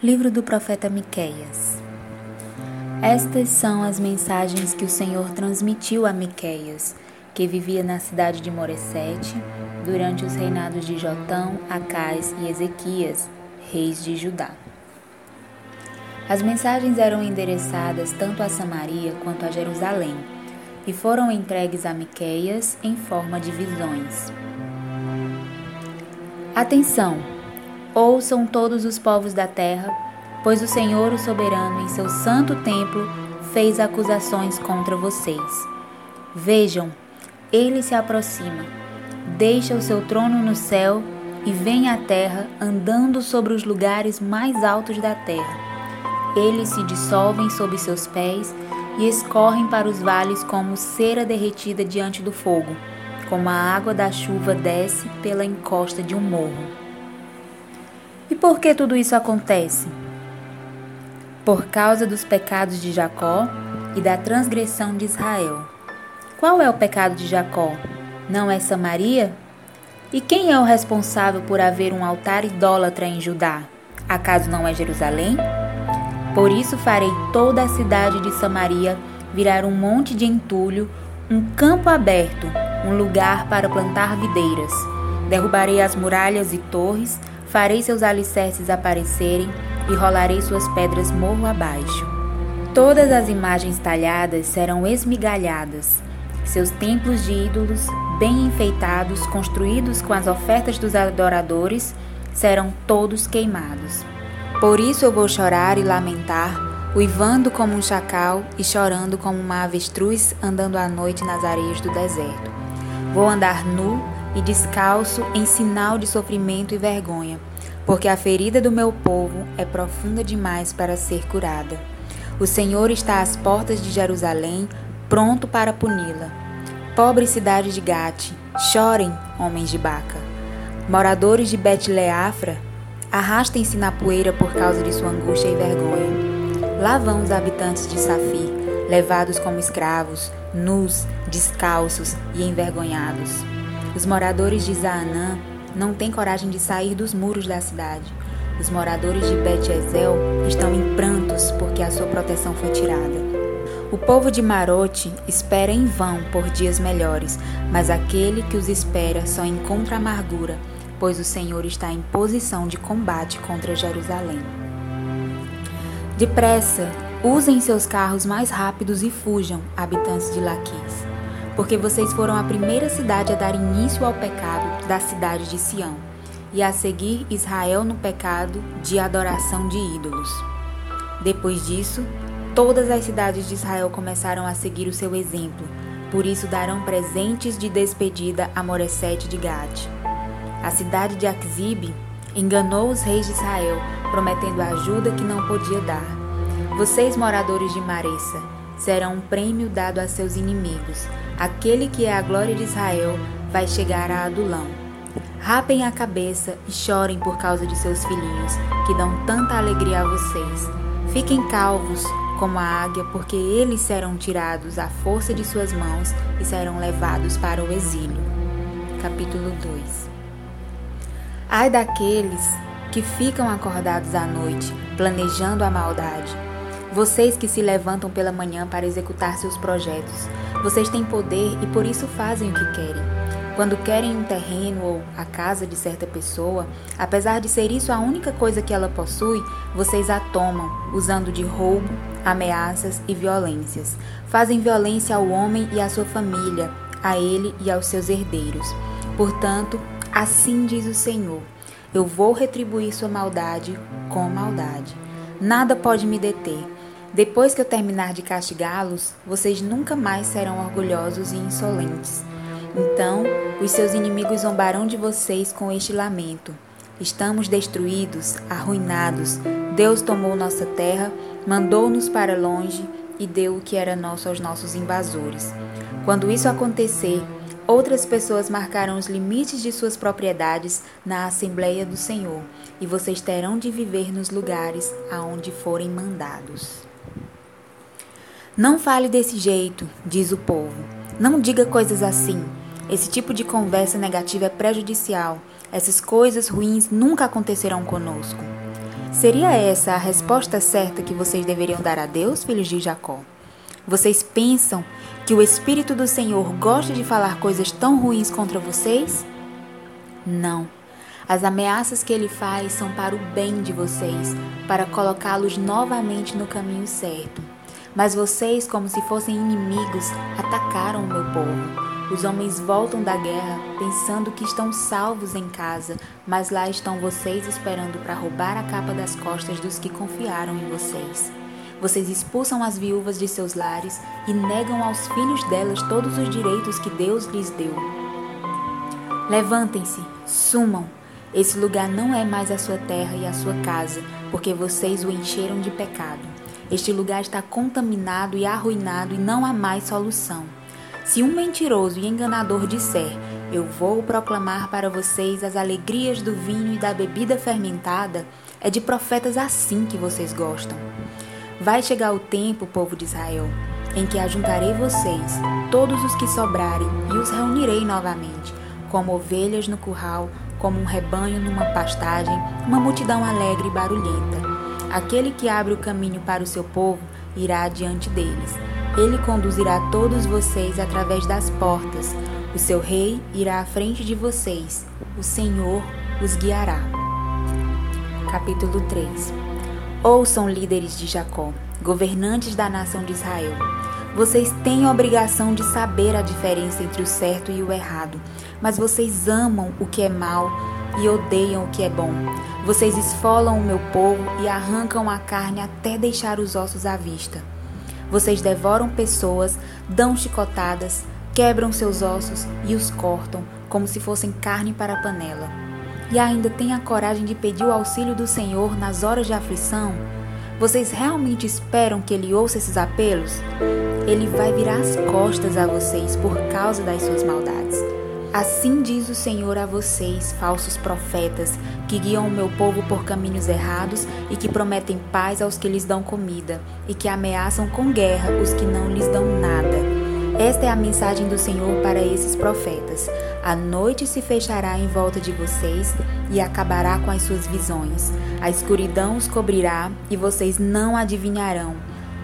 Livro do profeta Miqueias. Estas são as mensagens que o Senhor transmitiu a Miqueias, que vivia na cidade de Moresete, durante os reinados de Jotão, Acais e Ezequias, reis de Judá. As mensagens eram endereçadas tanto a Samaria quanto a Jerusalém, e foram entregues a Miqueias em forma de visões. Atenção! Ouçam todos os povos da terra, pois o Senhor, o soberano, em seu santo templo, fez acusações contra vocês. Vejam, ele se aproxima, deixa o seu trono no céu e vem à terra andando sobre os lugares mais altos da terra. Eles se dissolvem sob seus pés e escorrem para os vales como cera derretida diante do fogo, como a água da chuva desce pela encosta de um morro. E por que tudo isso acontece? Por causa dos pecados de Jacó e da transgressão de Israel. Qual é o pecado de Jacó? Não é Samaria? E quem é o responsável por haver um altar idólatra em Judá? Acaso não é Jerusalém? Por isso farei toda a cidade de Samaria virar um monte de entulho, um campo aberto, um lugar para plantar videiras. Derrubarei as muralhas e torres, Farei seus alicerces aparecerem e rolarei suas pedras morro abaixo. Todas as imagens talhadas serão esmigalhadas. Seus templos de ídolos, bem enfeitados, construídos com as ofertas dos adoradores, serão todos queimados. Por isso eu vou chorar e lamentar, uivando como um chacal e chorando como uma avestruz andando à noite nas areias do deserto. Vou andar nu e descalço em sinal de sofrimento e vergonha, porque a ferida do meu povo é profunda demais para ser curada. O Senhor está às portas de Jerusalém, pronto para puni-la. Pobre cidade de Gate, chorem, homens de Baca. Moradores de Bet-Leafra, arrastem-se na poeira por causa de sua angústia e vergonha. Lá vão os habitantes de Safir, levados como escravos, nus, descalços e envergonhados. Os moradores de Zaanã não têm coragem de sair dos muros da cidade. Os moradores de Bet-Ezel estão em prantos porque a sua proteção foi tirada. O povo de Marote espera em vão por dias melhores, mas aquele que os espera só encontra amargura, pois o Senhor está em posição de combate contra Jerusalém. Depressa, usem seus carros mais rápidos e fujam, habitantes de Laquis porque vocês foram a primeira cidade a dar início ao pecado da cidade de Sião, e a seguir Israel no pecado de adoração de ídolos. Depois disso, todas as cidades de Israel começaram a seguir o seu exemplo, por isso darão presentes de despedida a Moresete de Gade. A cidade de Axibe enganou os reis de Israel, prometendo ajuda que não podia dar. Vocês, moradores de Maressa, serão um prêmio dado a seus inimigos, Aquele que é a glória de Israel vai chegar a Adulão. Rapem a cabeça e chorem por causa de seus filhinhos, que dão tanta alegria a vocês. Fiquem calvos como a águia, porque eles serão tirados à força de suas mãos e serão levados para o exílio. Capítulo 2 Ai daqueles que ficam acordados à noite, planejando a maldade vocês que se levantam pela manhã para executar seus projetos, vocês têm poder e por isso fazem o que querem. Quando querem um terreno ou a casa de certa pessoa, apesar de ser isso a única coisa que ela possui, vocês a tomam, usando de roubo, ameaças e violências. Fazem violência ao homem e à sua família, a ele e aos seus herdeiros. Portanto, assim diz o Senhor: eu vou retribuir sua maldade com maldade. Nada pode me deter depois que eu terminar de castigá-los, vocês nunca mais serão orgulhosos e insolentes. Então, os seus inimigos zombarão de vocês com este lamento: Estamos destruídos, arruinados. Deus tomou nossa terra, mandou-nos para longe e deu o que era nosso aos nossos invasores. Quando isso acontecer, outras pessoas marcarão os limites de suas propriedades na Assembleia do Senhor, e vocês terão de viver nos lugares aonde forem mandados. Não fale desse jeito, diz o povo. Não diga coisas assim. Esse tipo de conversa negativa é prejudicial. Essas coisas ruins nunca acontecerão conosco. Seria essa a resposta certa que vocês deveriam dar a Deus, filhos de Jacó? Vocês pensam que o Espírito do Senhor gosta de falar coisas tão ruins contra vocês? Não. As ameaças que ele faz são para o bem de vocês, para colocá-los novamente no caminho certo. Mas vocês, como se fossem inimigos, atacaram o meu povo. Os homens voltam da guerra pensando que estão salvos em casa, mas lá estão vocês esperando para roubar a capa das costas dos que confiaram em vocês. Vocês expulsam as viúvas de seus lares e negam aos filhos delas todos os direitos que Deus lhes deu. Levantem-se, sumam. Esse lugar não é mais a sua terra e a sua casa, porque vocês o encheram de pecado. Este lugar está contaminado e arruinado e não há mais solução. Se um mentiroso e enganador disser: Eu vou proclamar para vocês as alegrias do vinho e da bebida fermentada, é de profetas assim que vocês gostam. Vai chegar o tempo, povo de Israel, em que ajuntarei vocês, todos os que sobrarem, e os reunirei novamente, como ovelhas no curral, como um rebanho numa pastagem, uma multidão alegre e barulhenta. Aquele que abre o caminho para o seu povo irá adiante deles ele conduzirá todos vocês através das portas. O seu rei irá à frente de vocês. O Senhor os guiará. Capítulo 3 Ouçam líderes de Jacó, governantes da nação de Israel. Vocês têm a obrigação de saber a diferença entre o certo e o errado, mas vocês amam o que é mal e odeiam o que é bom. Vocês esfolam o meu povo e arrancam a carne até deixar os ossos à vista. Vocês devoram pessoas, dão chicotadas, quebram seus ossos e os cortam como se fossem carne para a panela. E ainda têm a coragem de pedir o auxílio do Senhor nas horas de aflição? Vocês realmente esperam que Ele ouça esses apelos? Ele vai virar as costas a vocês por causa das suas maldades. Assim diz o Senhor a vocês, falsos profetas, que guiam o meu povo por caminhos errados e que prometem paz aos que lhes dão comida, e que ameaçam com guerra os que não lhes dão nada. Esta é a mensagem do Senhor para esses profetas. A noite se fechará em volta de vocês e acabará com as suas visões. A escuridão os cobrirá e vocês não adivinharão.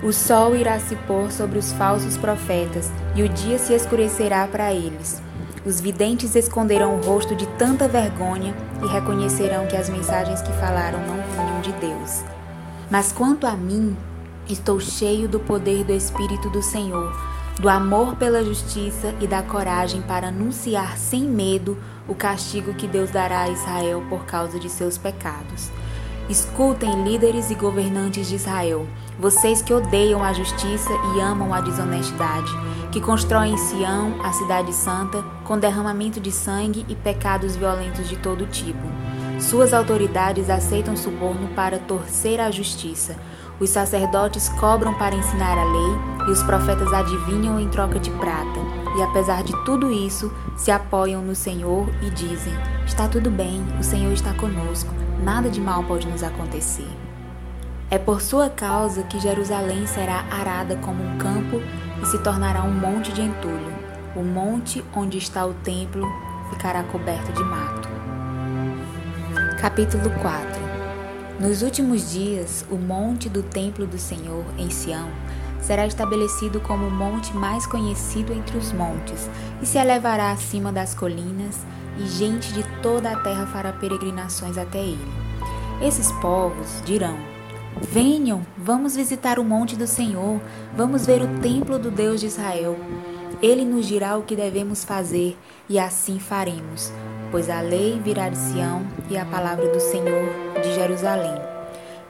O sol irá se pôr sobre os falsos profetas e o dia se escurecerá para eles. Os videntes esconderão o rosto de tanta vergonha e reconhecerão que as mensagens que falaram não vinham de Deus. Mas quanto a mim, estou cheio do poder do Espírito do Senhor, do amor pela justiça e da coragem para anunciar sem medo o castigo que Deus dará a Israel por causa de seus pecados. Escutem, líderes e governantes de Israel, vocês que odeiam a justiça e amam a desonestidade que constroem Sião, a cidade santa, com derramamento de sangue e pecados violentos de todo tipo. Suas autoridades aceitam suborno para torcer a justiça. Os sacerdotes cobram para ensinar a lei e os profetas adivinham em troca de prata. E apesar de tudo isso, se apoiam no Senhor e dizem: Está tudo bem, o Senhor está conosco, nada de mal pode nos acontecer. É por sua causa que Jerusalém será arada como um campo e se tornará um monte de entulho. O monte onde está o templo ficará coberto de mato. Capítulo 4 Nos últimos dias, o monte do templo do Senhor em Sião será estabelecido como o monte mais conhecido entre os montes e se elevará acima das colinas, e gente de toda a terra fará peregrinações até ele. Esses povos dirão: Venham, vamos visitar o monte do Senhor, vamos ver o templo do Deus de Israel. Ele nos dirá o que devemos fazer e assim faremos, pois a lei virá de Sião e a palavra do Senhor de Jerusalém.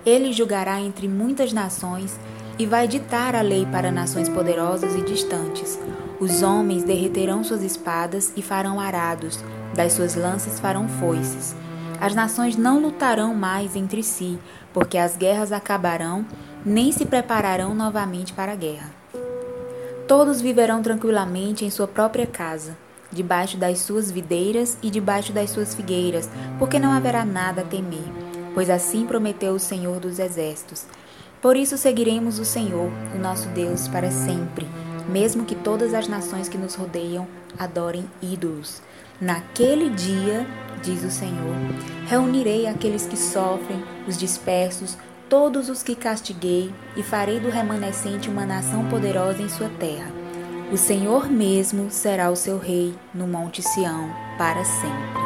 Ele julgará entre muitas nações e vai ditar a lei para nações poderosas e distantes. Os homens derreterão suas espadas e farão arados, das suas lanças farão foices. As nações não lutarão mais entre si, porque as guerras acabarão, nem se prepararão novamente para a guerra. Todos viverão tranquilamente em sua própria casa, debaixo das suas videiras e debaixo das suas figueiras, porque não haverá nada a temer, pois assim prometeu o Senhor dos Exércitos. Por isso seguiremos o Senhor, o nosso Deus, para sempre, mesmo que todas as nações que nos rodeiam adorem ídolos. Naquele dia diz o Senhor. Reunirei aqueles que sofrem, os dispersos, todos os que castiguei, e farei do remanescente uma nação poderosa em sua terra. O Senhor mesmo será o seu rei no Monte Sião para sempre.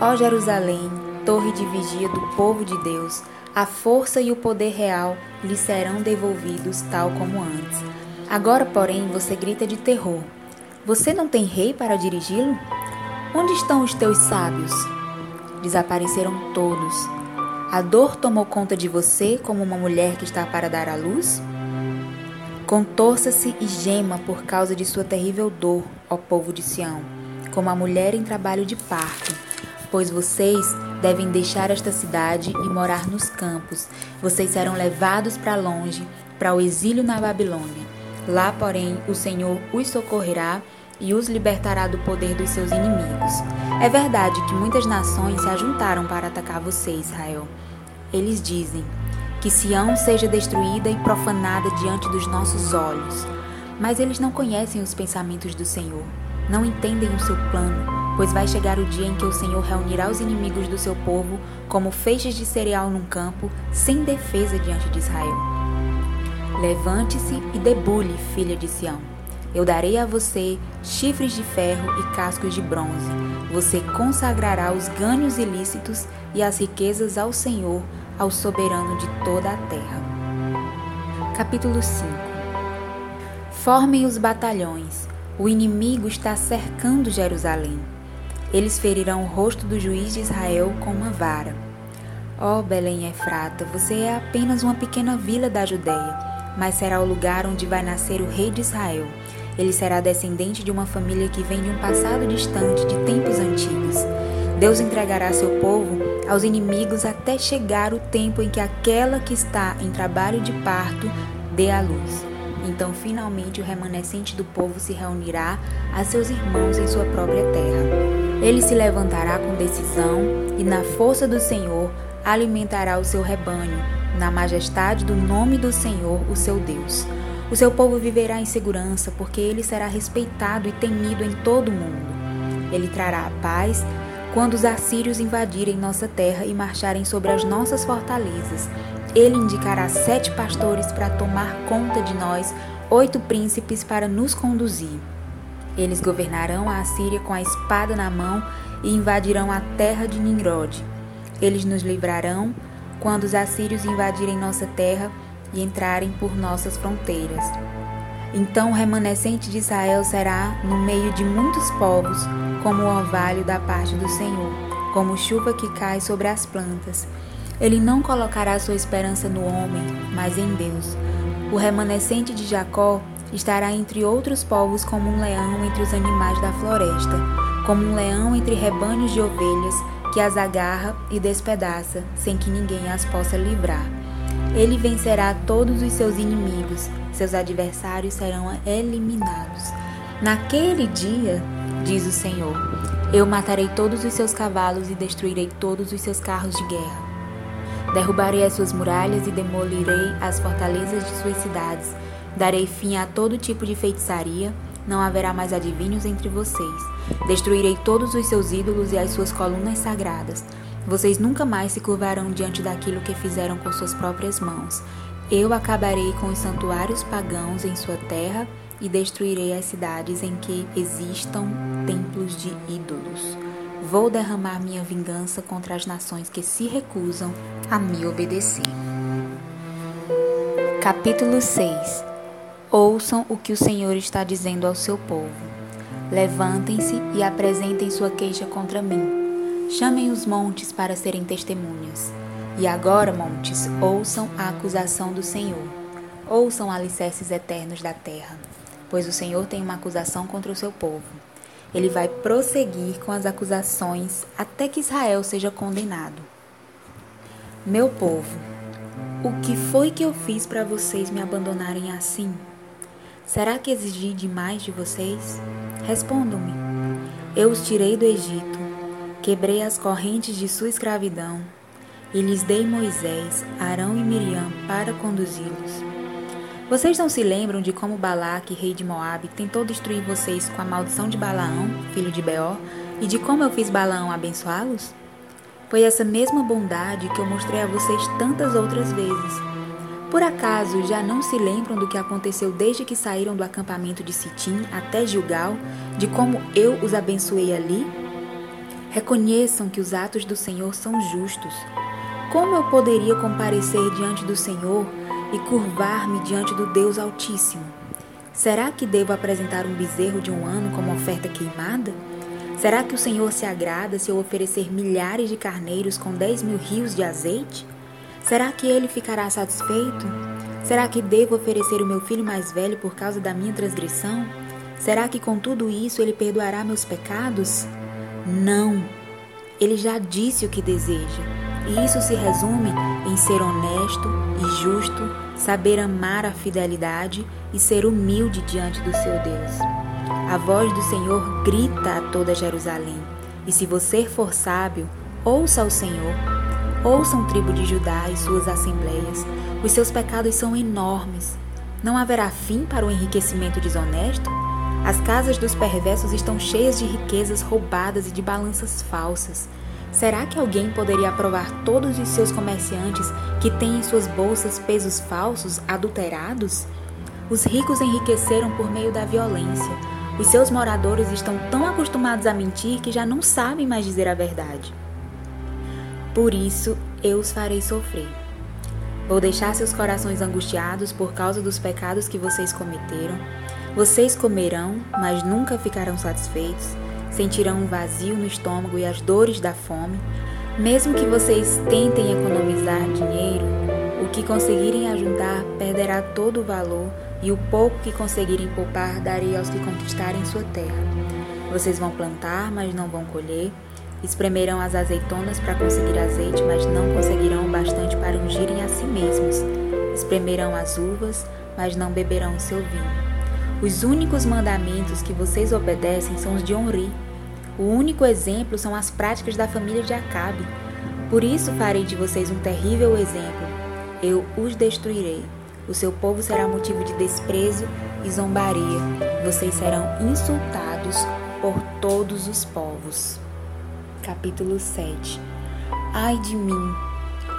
Ó Jerusalém, torre de vigia do povo de Deus, a força e o poder real lhe serão devolvidos tal como antes. Agora, porém, você grita de terror. Você não tem rei para dirigi-lo? Onde estão os teus sábios? Desapareceram todos. A dor tomou conta de você como uma mulher que está para dar à luz? Contorça-se e gema por causa de sua terrível dor, ó povo de Sião, como a mulher em trabalho de parto. Pois vocês devem deixar esta cidade e morar nos campos. Vocês serão levados para longe, para o exílio na Babilônia. Lá, porém, o Senhor os socorrerá e os libertará do poder dos seus inimigos. É verdade que muitas nações se ajuntaram para atacar você, Israel. Eles dizem: que Sião seja destruída e profanada diante dos nossos olhos. Mas eles não conhecem os pensamentos do Senhor, não entendem o seu plano, pois vai chegar o dia em que o Senhor reunirá os inimigos do seu povo como feixes de cereal num campo, sem defesa diante de Israel. Levante-se e debule, filha de Sião. Eu darei a você chifres de ferro e cascos de bronze. Você consagrará os ganhos ilícitos e as riquezas ao Senhor, ao soberano de toda a terra. Capítulo 5 Formem os batalhões. O inimigo está cercando Jerusalém. Eles ferirão o rosto do juiz de Israel com uma vara. Ó oh, Belém Efrata, você é apenas uma pequena vila da Judéia, mas será o lugar onde vai nascer o rei de Israel. Ele será descendente de uma família que vem de um passado distante, de tempos antigos. Deus entregará seu povo aos inimigos até chegar o tempo em que aquela que está em trabalho de parto dê à luz. Então, finalmente, o remanescente do povo se reunirá a seus irmãos em sua própria terra. Ele se levantará com decisão e, na força do Senhor, alimentará o seu rebanho, na majestade do nome do Senhor, o seu Deus. O seu povo viverá em segurança, porque ele será respeitado e temido em todo o mundo. Ele trará a paz quando os assírios invadirem nossa terra e marcharem sobre as nossas fortalezas, ele indicará sete pastores para tomar conta de nós, oito príncipes para nos conduzir. Eles governarão a Assíria com a espada na mão e invadirão a terra de Nimrod. Eles nos livrarão quando os assírios invadirem nossa terra e entrarem por nossas fronteiras. Então o remanescente de Israel será, no meio de muitos povos, como o orvalho da parte do Senhor, como chuva que cai sobre as plantas. Ele não colocará sua esperança no homem, mas em Deus. O remanescente de Jacó estará entre outros povos como um leão entre os animais da floresta, como um leão entre rebanhos de ovelhas, que as agarra e despedaça, sem que ninguém as possa livrar. Ele vencerá todos os seus inimigos, seus adversários serão eliminados. Naquele dia, diz o Senhor, eu matarei todos os seus cavalos e destruirei todos os seus carros de guerra. Derrubarei as suas muralhas e demolirei as fortalezas de suas cidades. Darei fim a todo tipo de feitiçaria, não haverá mais adivinhos entre vocês. Destruirei todos os seus ídolos e as suas colunas sagradas. Vocês nunca mais se curvarão diante daquilo que fizeram com suas próprias mãos. Eu acabarei com os santuários pagãos em sua terra e destruirei as cidades em que existam templos de ídolos. Vou derramar minha vingança contra as nações que se recusam a me obedecer. Capítulo 6 Ouçam o que o Senhor está dizendo ao seu povo. Levantem-se e apresentem sua queixa contra mim. Chamem os montes para serem testemunhas. E agora, montes, ouçam a acusação do Senhor. Ouçam alicerces eternos da terra, pois o Senhor tem uma acusação contra o seu povo. Ele vai prosseguir com as acusações até que Israel seja condenado. Meu povo, o que foi que eu fiz para vocês me abandonarem assim? Será que exigi demais de vocês? Respondam-me. Eu os tirei do Egito, quebrei as correntes de sua escravidão e lhes dei Moisés, Arão e Miriam para conduzi-los. Vocês não se lembram de como Balaque, rei de Moabe, tentou destruir vocês com a maldição de Balaão, filho de Beor, e de como eu fiz Balaão abençoá-los? Foi essa mesma bondade que eu mostrei a vocês tantas outras vezes. Por acaso já não se lembram do que aconteceu desde que saíram do acampamento de Sitim até Gilgal, de como eu os abençoei ali? Reconheçam que os atos do Senhor são justos. Como eu poderia comparecer diante do Senhor e curvar-me diante do Deus Altíssimo? Será que devo apresentar um bezerro de um ano como oferta queimada? Será que o Senhor se agrada se eu oferecer milhares de carneiros com dez mil rios de azeite? Será que ele ficará satisfeito? Será que devo oferecer o meu filho mais velho por causa da minha transgressão? Será que com tudo isso ele perdoará meus pecados? Não. Ele já disse o que deseja. E isso se resume em ser honesto e justo, saber amar a fidelidade e ser humilde diante do seu Deus. A voz do Senhor grita a toda Jerusalém. E se você for sábio, ouça o Senhor. Ouçam tribo de Judá e suas assembleias. Os seus pecados são enormes. Não haverá fim para o enriquecimento desonesto? As casas dos perversos estão cheias de riquezas roubadas e de balanças falsas. Será que alguém poderia aprovar todos os seus comerciantes que têm em suas bolsas pesos falsos, adulterados? Os ricos enriqueceram por meio da violência. Os seus moradores estão tão acostumados a mentir que já não sabem mais dizer a verdade. Por isso eu os farei sofrer. Vou deixar seus corações angustiados por causa dos pecados que vocês cometeram vocês comerão, mas nunca ficarão satisfeitos, sentirão um vazio no estômago e as dores da fome. Mesmo que vocês tentem economizar dinheiro, o que conseguirem ajuntar perderá todo o valor e o pouco que conseguirem poupar darei aos que conquistarem sua terra. Vocês vão plantar, mas não vão colher. Espremerão as azeitonas para conseguir azeite, mas não conseguirão o bastante para ungirem a si mesmos. Espremerão as uvas, mas não beberão o seu vinho. Os únicos mandamentos que vocês obedecem são os de Onri. O único exemplo são as práticas da família de Acabe. Por isso farei de vocês um terrível exemplo. Eu os destruirei. O seu povo será motivo de desprezo e zombaria. Vocês serão insultados por todos os povos. Capítulo 7 Ai de mim!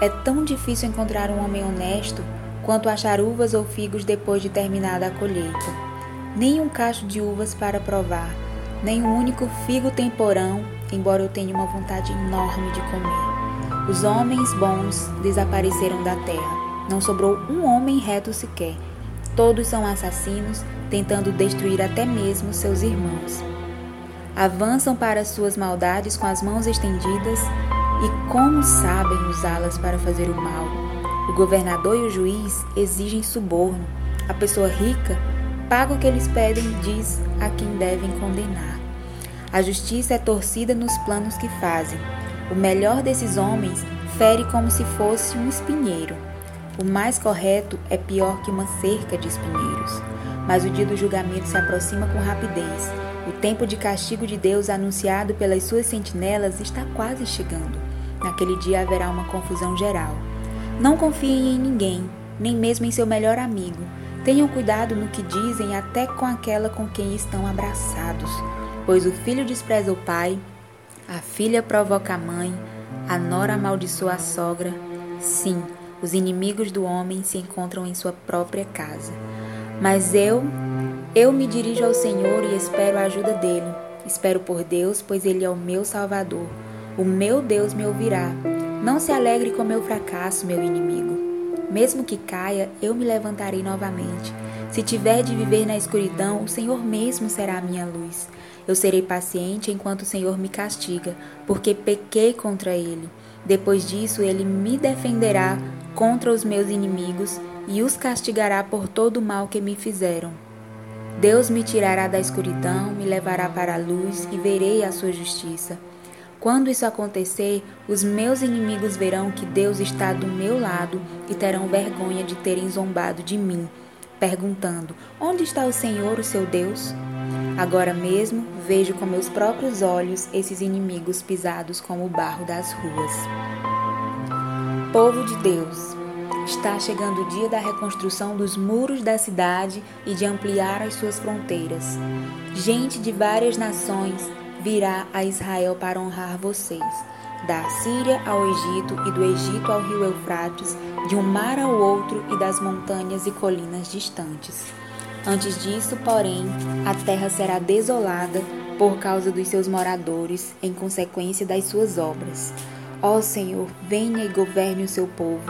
É tão difícil encontrar um homem honesto quanto achar uvas ou figos depois de terminada a colheita nem um cacho de uvas para provar, nem um único figo temporão, embora eu tenha uma vontade enorme de comer. Os homens bons desapareceram da terra. Não sobrou um homem reto sequer. Todos são assassinos, tentando destruir até mesmo seus irmãos. Avançam para suas maldades com as mãos estendidas e como sabem usá-las para fazer o mal. O governador e o juiz exigem suborno. A pessoa rica paga o que eles pedem e diz a quem devem condenar. A justiça é torcida nos planos que fazem. O melhor desses homens fere como se fosse um espinheiro. O mais correto é pior que uma cerca de espinheiros. Mas o dia do julgamento se aproxima com rapidez. O tempo de castigo de Deus anunciado pelas suas sentinelas está quase chegando. Naquele dia haverá uma confusão geral. Não confiem em ninguém, nem mesmo em seu melhor amigo Tenham cuidado no que dizem até com aquela com quem estão abraçados, pois o filho despreza o pai, a filha provoca a mãe, a nora amaldiçoa a sogra. Sim, os inimigos do homem se encontram em sua própria casa. Mas eu, eu me dirijo ao Senhor e espero a ajuda dele. Espero por Deus, pois ele é o meu Salvador. O meu Deus me ouvirá. Não se alegre com meu fracasso, meu inimigo. Mesmo que caia, eu me levantarei novamente. Se tiver de viver na escuridão, o Senhor mesmo será a minha luz. Eu serei paciente enquanto o Senhor me castiga, porque pequei contra ele. Depois disso, ele me defenderá contra os meus inimigos e os castigará por todo o mal que me fizeram. Deus me tirará da escuridão, me levará para a luz e verei a sua justiça. Quando isso acontecer, os meus inimigos verão que Deus está do meu lado e terão vergonha de terem zombado de mim, perguntando: Onde está o Senhor, o seu Deus? Agora mesmo vejo com meus próprios olhos esses inimigos pisados como o barro das ruas. Povo de Deus, está chegando o dia da reconstrução dos muros da cidade e de ampliar as suas fronteiras. Gente de várias nações, virá a Israel para honrar vocês. Da Síria ao Egito e do Egito ao rio Eufrates, de um mar ao outro e das montanhas e colinas distantes. Antes disso, porém, a terra será desolada por causa dos seus moradores, em consequência das suas obras. Ó Senhor, venha e governe o seu povo,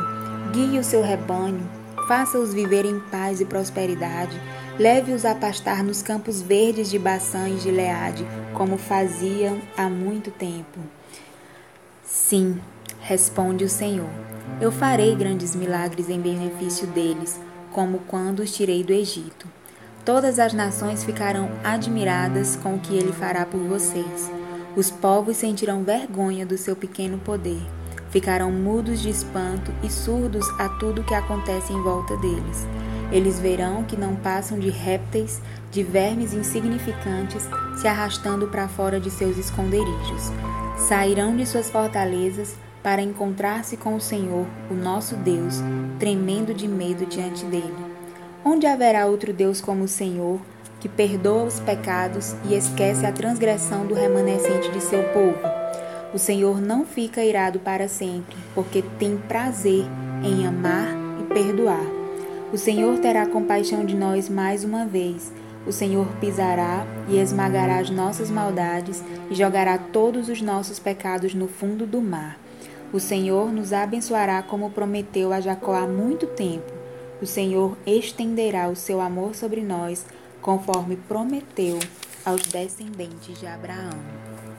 guie o seu rebanho, faça-os viver em paz e prosperidade, leve-os a pastar nos campos verdes de Baçã e Gileade, como faziam há muito tempo. Sim, responde o Senhor, eu farei grandes milagres em benefício deles, como quando os tirei do Egito. Todas as nações ficarão admiradas com o que ele fará por vocês. Os povos sentirão vergonha do seu pequeno poder. Ficarão mudos de espanto e surdos a tudo que acontece em volta deles. Eles verão que não passam de répteis, de vermes insignificantes se arrastando para fora de seus esconderijos. Sairão de suas fortalezas para encontrar-se com o Senhor, o nosso Deus, tremendo de medo diante dele. Onde haverá outro Deus como o Senhor, que perdoa os pecados e esquece a transgressão do remanescente de seu povo? O Senhor não fica irado para sempre, porque tem prazer em amar e perdoar. O Senhor terá compaixão de nós mais uma vez. O Senhor pisará e esmagará as nossas maldades e jogará todos os nossos pecados no fundo do mar. O Senhor nos abençoará como prometeu a Jacó há muito tempo o Senhor estenderá o seu amor sobre nós, conforme prometeu aos descendentes de Abraão.